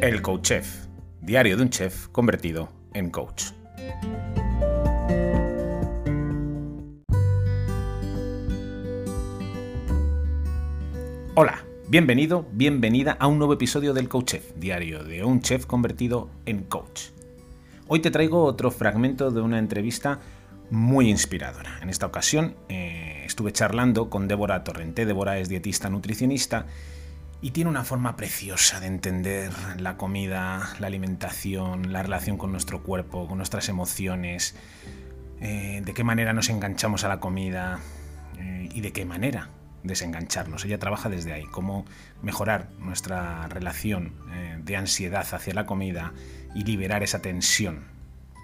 El Coach Chef, diario de un chef convertido en coach. Hola, bienvenido, bienvenida a un nuevo episodio del Coach Chef, diario de un chef convertido en coach. Hoy te traigo otro fragmento de una entrevista muy inspiradora. En esta ocasión eh, estuve charlando con Débora Torrente. Débora es dietista nutricionista y tiene una forma preciosa de entender la comida, la alimentación, la relación con nuestro cuerpo, con nuestras emociones, eh, de qué manera nos enganchamos a la comida eh, y de qué manera desengancharnos. Ella trabaja desde ahí, cómo mejorar nuestra relación de ansiedad hacia la comida y liberar esa tensión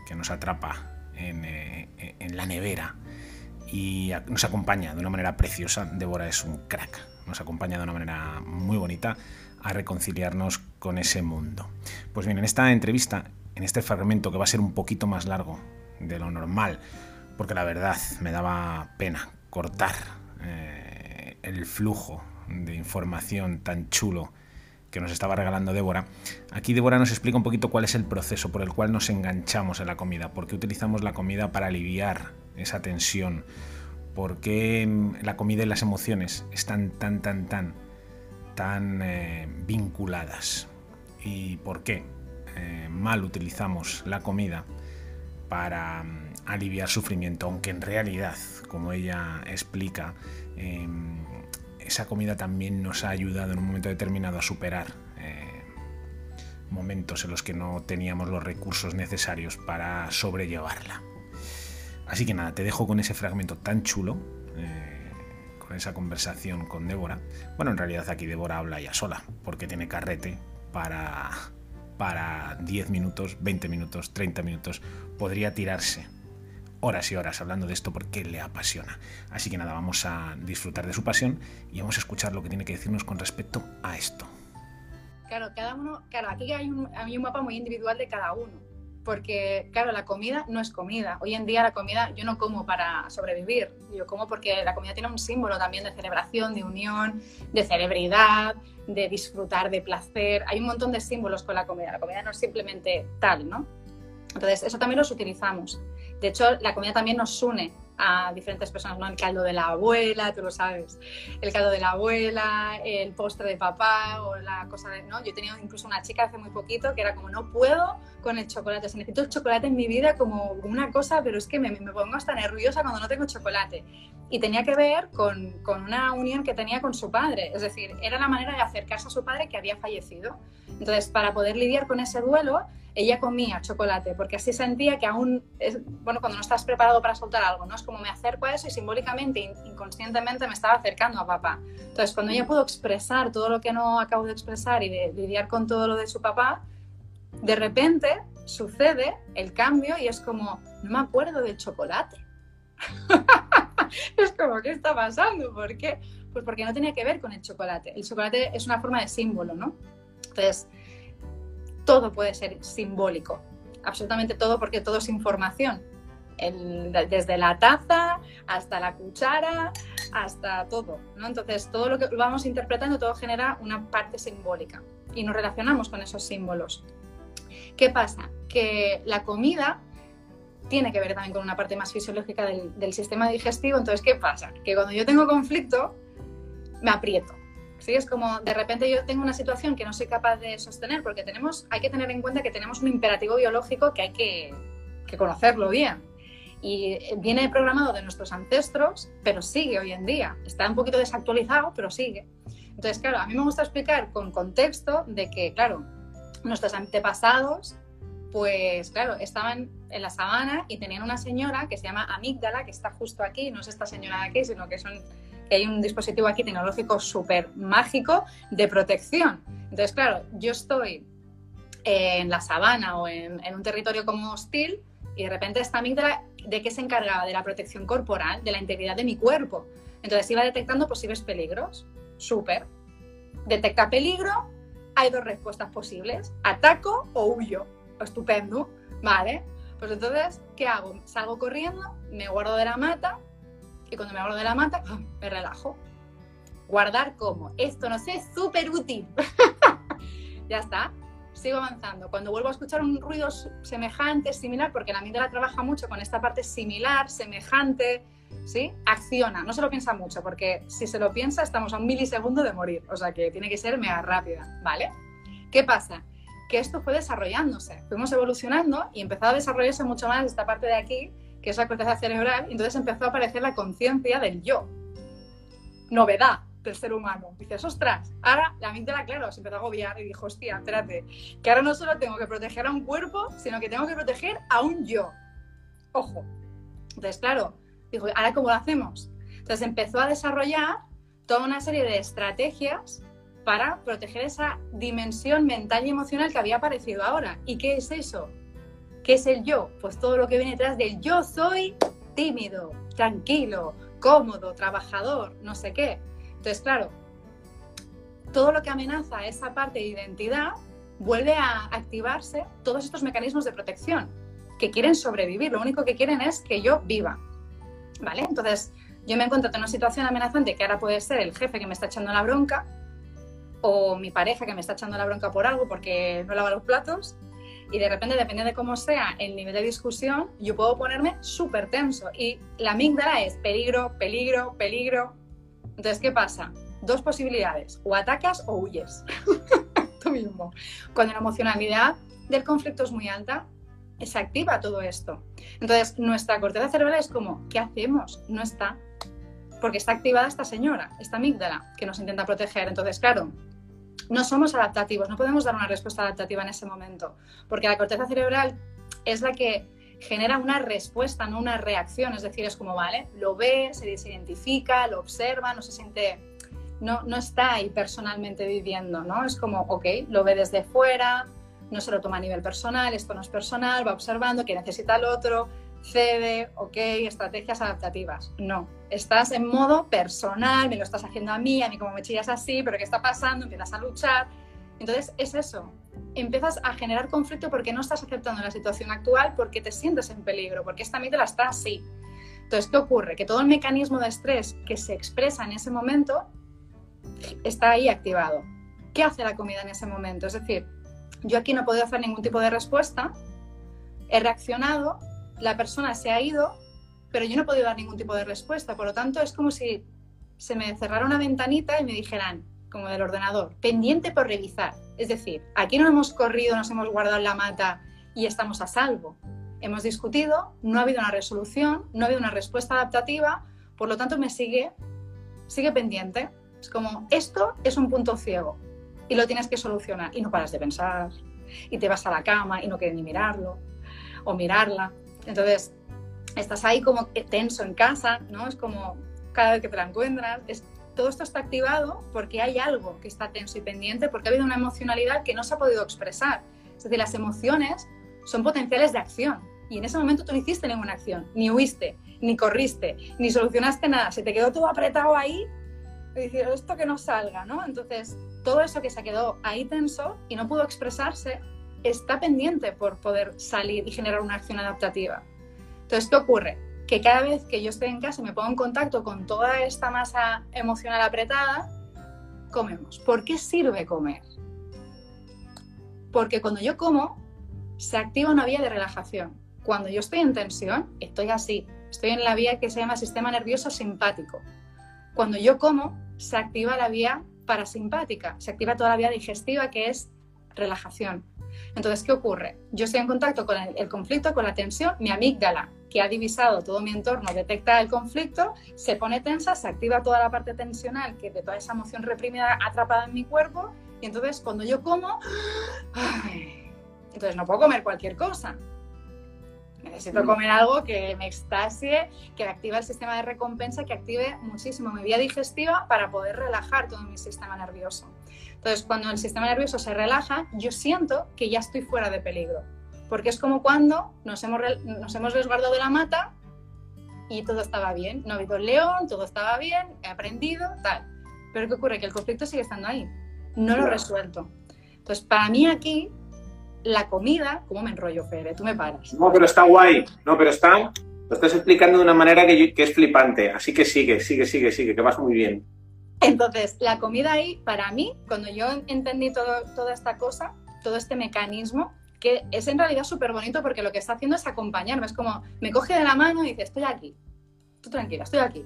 que nos atrapa eh, en, la nevera y nos acompaña de una manera preciosa. Débora es un crack, nos acompaña de una manera muy bonita a reconciliarnos con ese mundo. Pues bien, en esta entrevista, en este fragmento que va a ser un poquito más largo de lo normal, porque la verdad me daba pena cortar eh, el flujo de información tan chulo que nos estaba regalando Débora. Aquí Débora nos explica un poquito cuál es el proceso por el cual nos enganchamos en la comida, por qué utilizamos la comida para aliviar esa tensión, por qué mm, la comida y las emociones están tan, tan, tan, tan eh, vinculadas y por qué eh, mal utilizamos la comida para mm, aliviar sufrimiento, aunque en realidad, como ella explica, em, esa comida también nos ha ayudado en un momento determinado a superar eh, momentos en los que no teníamos los recursos necesarios para sobrellevarla. Así que nada, te dejo con ese fragmento tan chulo, eh, con esa conversación con Débora. Bueno, en realidad aquí Débora habla ya sola, porque tiene carrete para, para 10 minutos, 20 minutos, 30 minutos. Podría tirarse horas y horas hablando de esto porque le apasiona. Así que nada, vamos a disfrutar de su pasión y vamos a escuchar lo que tiene que decirnos con respecto a esto. Claro, cada uno, claro, aquí hay un, hay un mapa muy individual de cada uno, porque claro, la comida no es comida. Hoy en día la comida yo no como para sobrevivir, yo como porque la comida tiene un símbolo también de celebración, de unión, de celebridad, de disfrutar, de placer. Hay un montón de símbolos con la comida. La comida no es simplemente tal, ¿no? Entonces, eso también los utilizamos. De hecho, la comida también nos une a diferentes personas, ¿no? El caldo de la abuela, tú lo sabes, el caldo de la abuela, el postre de papá o la cosa de, ¿no? Yo he tenido incluso una chica hace muy poquito que era como, no puedo con el chocolate, o necesito el chocolate en mi vida como una cosa, pero es que me, me pongo hasta nerviosa cuando no tengo chocolate. Y tenía que ver con, con una unión que tenía con su padre, es decir, era la manera de acercarse a su padre que había fallecido. Entonces, para poder lidiar con ese duelo, ella comía chocolate, porque así sentía que aún, es, bueno, cuando no estás preparado para soltar algo, ¿no? Es como me acerco a eso y simbólicamente, inconscientemente me estaba acercando a papá. Entonces, cuando ella pudo expresar todo lo que no acabo de expresar y de, lidiar con todo lo de su papá, de repente sucede el cambio y es como, no me acuerdo del chocolate. es como, ¿qué está pasando? ¿Por qué? Pues porque no tenía que ver con el chocolate. El chocolate es una forma de símbolo, ¿no? Entonces, todo puede ser simbólico, absolutamente todo, porque todo es información. desde la taza hasta la cuchara, hasta todo. ¿no? Entonces, todo lo que vamos interpretando, todo genera una parte simbólica y nos relacionamos con esos símbolos. ¿Qué pasa? Que la comida tiene que ver también con una parte más fisiológica del, del sistema digestivo. Entonces, ¿qué pasa? Que cuando yo tengo conflicto, me aprieto ¿sí? Es como de repente yo tengo una situación que no soy capaz de sostener porque tenemos, hay que tener en cuenta que tenemos un imperativo biológico que hay que, que conocerlo bien. Y viene programado de nuestros ancestros, pero sigue hoy en día. Está un poquito desactualizado, pero sigue. Entonces, claro, a mí me gusta explicar con contexto de que, claro, nuestros antepasados, pues claro, estaban en la sabana y tenían una señora que se llama amígdala, que está justo aquí, no es esta señora de aquí, sino que son que hay un dispositivo aquí tecnológico súper mágico de protección. Entonces, claro, yo estoy en la sabana o en, un territorio como hostil y de repente esta amígdala, ¿de qué se encargaba? De la protección corporal, de la integridad de mi cuerpo. Entonces iba detectando posibles peligros. Súper. Detecta peligro, hay dos respuestas posibles. Ataco o huyo. Estupendo. Vale. Pues entonces, ¿qué hago? Salgo corriendo, me guardo de la mata y cuando me hablo de la mata, me relajo. Guardar como, esto no sé, súper útil. ya está. sigo avanzando. Cuando vuelvo a escuchar un ruido semejante, similar, porque la amígdala trabaja mucho con esta parte similar, semejante, ¿sí? Acciona, no se lo piensa mucho, porque si se lo piensa estamos a un milisegundo de morir, o sea que tiene que ser mega rápida, ¿vale? ¿Qué pasa? Que esto fue desarrollándose, fuimos evolucionando y empezó a desarrollarse mucho más esta parte de aquí, que es la corteza cerebral, y entonces empezó a aparecer la conciencia del yo. Novedad, del ser humano. Dices, ostras, ahora la amígdala, claro, se empezó a agobiar y dijo, hostia, espérate, que ahora no solo tengo que proteger a un cuerpo, sino que tengo que proteger a un yo. Ojo. Entonces, claro, dijo, ¿ahora cómo lo hacemos? Entonces empezó a desarrollar toda una serie de estrategias para proteger esa dimensión mental y emocional que había aparecido ahora. ¿Y qué es eso? ¿Qué es el yo? Pues todo lo que viene detrás del yo soy tímido, tranquilo, cómodo, trabajador, no sé qué. Entonces, claro, todo lo que amenaza esa parte de identidad vuelve a activarse todos estos mecanismos de protección que quieren sobrevivir. Lo único que quieren es que yo viva. ¿Vale? Entonces, yo me encuentro en una situación amenazante que ahora puede ser el jefe que me está echando la bronca o mi pareja que me está echando la bronca por algo porque no lava los platos y de repente, dependiendo de cómo sea el nivel de discusión, yo puedo ponerme súper tenso y la amígdala es peligro, peligro, peligro, entonces, ¿qué pasa? Dos posibilidades, o atacas o huyes. Tú mismo. Cuando la emocionalidad del conflicto es muy alta, se activa todo esto. Entonces, nuestra corteza cerebral es como, ¿qué hacemos? No está. Porque está activada esta señora, esta amígdala, que nos intenta proteger. Entonces, claro, no somos adaptativos, no podemos dar una respuesta adaptativa en ese momento, porque la corteza cerebral es la que genera una respuesta, no una reacción. Es decir, es como, vale, lo ve, se identifica, lo observa, no se siente, no, no está ahí personalmente viviendo, ¿no? Es como, ok, lo ve desde fuera, no se lo toma a nivel personal, esto no es personal, va observando que necesita el otro, cede, ok, estrategias adaptativas. No, estás en modo personal, me lo estás haciendo a mí, a mí como me chillas así, pero ¿qué está pasando? Empiezas a luchar. Entonces es eso, empiezas a generar conflicto porque no estás aceptando la situación actual, porque te sientes en peligro, porque esta amígdala está así. Entonces, ¿qué ocurre? Que todo el mecanismo de estrés que se expresa en ese momento está ahí activado. ¿Qué hace la comida en ese momento? Es decir, yo aquí no podido hacer ningún tipo de respuesta, he reaccionado, la persona se ha ido, pero yo no he podido dar ningún tipo de respuesta. Por lo tanto, es como si se me cerrara una ventanita y me dijeran, como del ordenador, pendiente por revisar. Es decir, aquí no hemos corrido, nos hemos guardado en la mata y estamos a salvo. Hemos discutido, no ha habido una resolución, no ha habido una respuesta adaptativa, por lo tanto me sigue, sigue pendiente. Es como, esto es un punto ciego y lo tienes que solucionar y no paras de pensar y te vas a la cama y no quieres ni mirarlo o mirarla. Entonces, estás ahí como tenso en casa, ¿no? Es como cada vez que te la encuentras, es todo esto está activado porque hay algo que está tenso y pendiente, porque ha habido una emocionalidad que no se ha podido expresar. Es decir, las emociones son potenciales de acción. Y en ese momento tú no hiciste ninguna acción, ni huiste, ni corriste, ni solucionaste nada. Se te quedó todo apretado ahí y esto que no salga, ¿no? Entonces, todo eso que se quedó ahí tenso y no pudo expresarse, está pendiente por poder salir y generar una acción adaptativa. Entonces, ¿qué ocurre? que cada vez que yo estoy en casa y me pongo en contacto con toda esta masa emocional apretada, comemos. ¿Por qué sirve comer? Porque cuando yo como, se activa una vía de relajación. Cuando yo estoy en tensión, estoy así. Estoy en la vía que se llama sistema nervioso simpático. Cuando yo como, se activa la vía parasimpática, se activa toda la vía digestiva que es relajación. Entonces, ¿qué ocurre? Yo estoy en contacto con el, conflicto, con la tensión, mi amígdala, que ha divisado todo mi entorno, detecta el conflicto, se pone tensa, se activa toda la parte tensional, que de toda esa emoción reprimida atrapada en mi cuerpo, y entonces cuando yo como, entonces no puedo comer cualquier cosa. Necesito comer algo que me extasie, que active el sistema de recompensa, que active muchísimo mi vía digestiva para poder relajar todo mi sistema nervioso. Entonces, cuando el sistema nervioso se relaja, yo siento que ya estoy fuera de peligro. Porque es como cuando nos hemos, nos hemos resguardado de la mata y todo estaba bien. No ha habido león, todo estaba bien, he aprendido, tal. Pero ¿qué ocurre? Que el conflicto sigue estando ahí. No lo he resuelto. Entonces, para mí aquí, la comida, ¿cómo me enrollo, Fede? Tú me paras. No, pero está guay. No, pero está. Lo estás explicando de una manera que, que es flipante. Así que sigue, sigue, sigue, sigue, que vas muy bien. Entonces, la comida ahí, para mí, cuando yo entendí todo, toda esta cosa, todo este mecanismo que es en realidad súper bonito porque lo que está haciendo es acompañarme. Es como, me coge de la mano y dice, estoy aquí, tú tranquila, estoy aquí.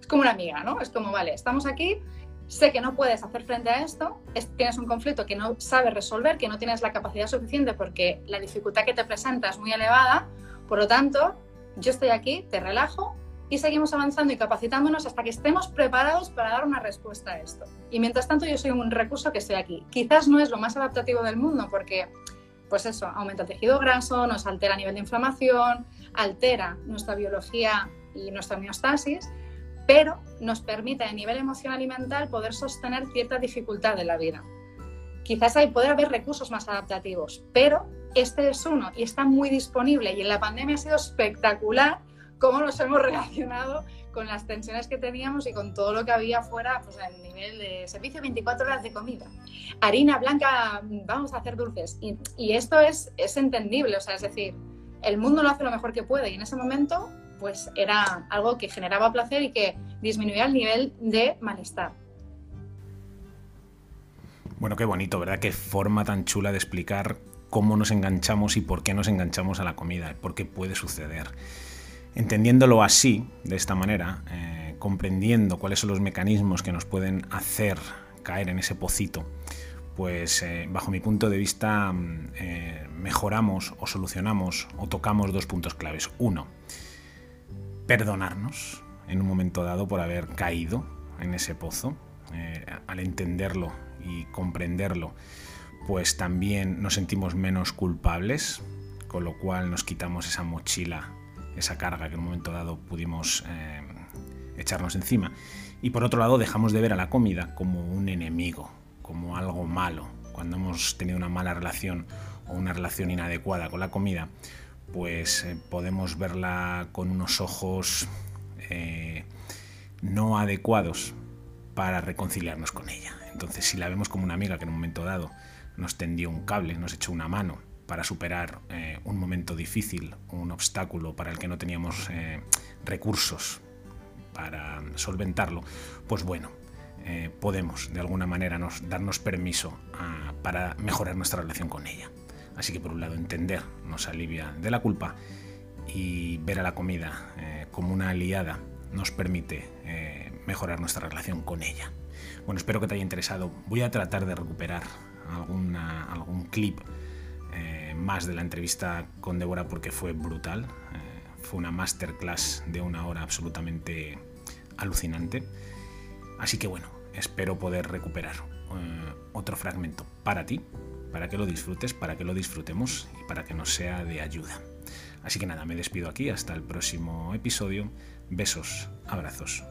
Es como una amiga, ¿no? Es como, vale, estamos aquí, sé que no puedes hacer frente a esto, tienes un conflicto que no sabes resolver, que no tienes la capacidad suficiente porque la dificultad que te presenta es muy elevada, por lo tanto, yo estoy aquí, te relajo y seguimos avanzando y capacitándonos hasta que estemos preparados para dar una respuesta a esto. Y mientras tanto yo soy un recurso que estoy aquí. Quizás no es lo más adaptativo del mundo porque, pues eso, aumenta el tejido graso, nos altera a nivel de inflamación, altera nuestra biología y nuestra homeostasis, pero nos permite a nivel emocional y mental poder sostener cierta dificultad en la vida. Quizás hay poder haber recursos más adaptativos, pero este es uno y está muy disponible y en la pandemia ha sido espectacular cómo nos hemos relacionado con las tensiones que teníamos y con todo lo que había fuera, pues a nivel de servicio 24 horas de comida. Harina blanca, vamos a hacer dulces. Y, esto es, es entendible, o sea, es decir, el mundo lo hace lo mejor que puede y en ese momento pues era algo que generaba placer y que disminuía el nivel de malestar. Bueno, qué bonito, ¿verdad? Qué forma tan chula de explicar cómo nos enganchamos y por qué nos enganchamos a la comida, por qué puede suceder. Entendiéndolo así, de esta manera, eh, comprendiendo cuáles son los mecanismos que nos pueden hacer caer en ese pocito, pues eh, bajo mi punto de vista mm, eh, mejoramos o solucionamos o tocamos dos puntos claves. Uno, perdonarnos en un momento dado por haber caído en ese pozo, al entenderlo y comprenderlo, pues también nos sentimos menos culpables, con lo cual nos quitamos esa mochila esa carga que en un momento dado pudimos eh, echarnos encima. Y por otro lado, dejamos de ver a la comida como un enemigo, como algo malo. Cuando hemos tenido una mala relación o una relación inadecuada con la comida, pues eh, podemos verla con unos ojos eh, no adecuados para reconciliarnos con ella. Entonces, si la vemos como una amiga que en un momento dado nos tendió un cable, nos echó una mano, para superar eh, un momento difícil, un obstáculo para el que no teníamos recursos para solventarlo, pues bueno, podemos de alguna manera nos, darnos permiso ah, para mejorar nuestra relación con ella. Así que por un lado entender nos alivia de la culpa y ver a la comida como una aliada nos permite mejorar nuestra relación con ella. Bueno, espero que te haya interesado. Voy a tratar de recuperar algún clip eh, más de la entrevista con Débora porque fue brutal. Eh, fue una masterclass de una hora absolutamente alucinante. Así que bueno, espero poder recuperar eh, otro fragmento para ti, para que lo disfrutes, para que lo disfrutemos y para que nos sea de ayuda. Así que nada, me despido aquí hasta el próximo episodio. Besos, abrazos.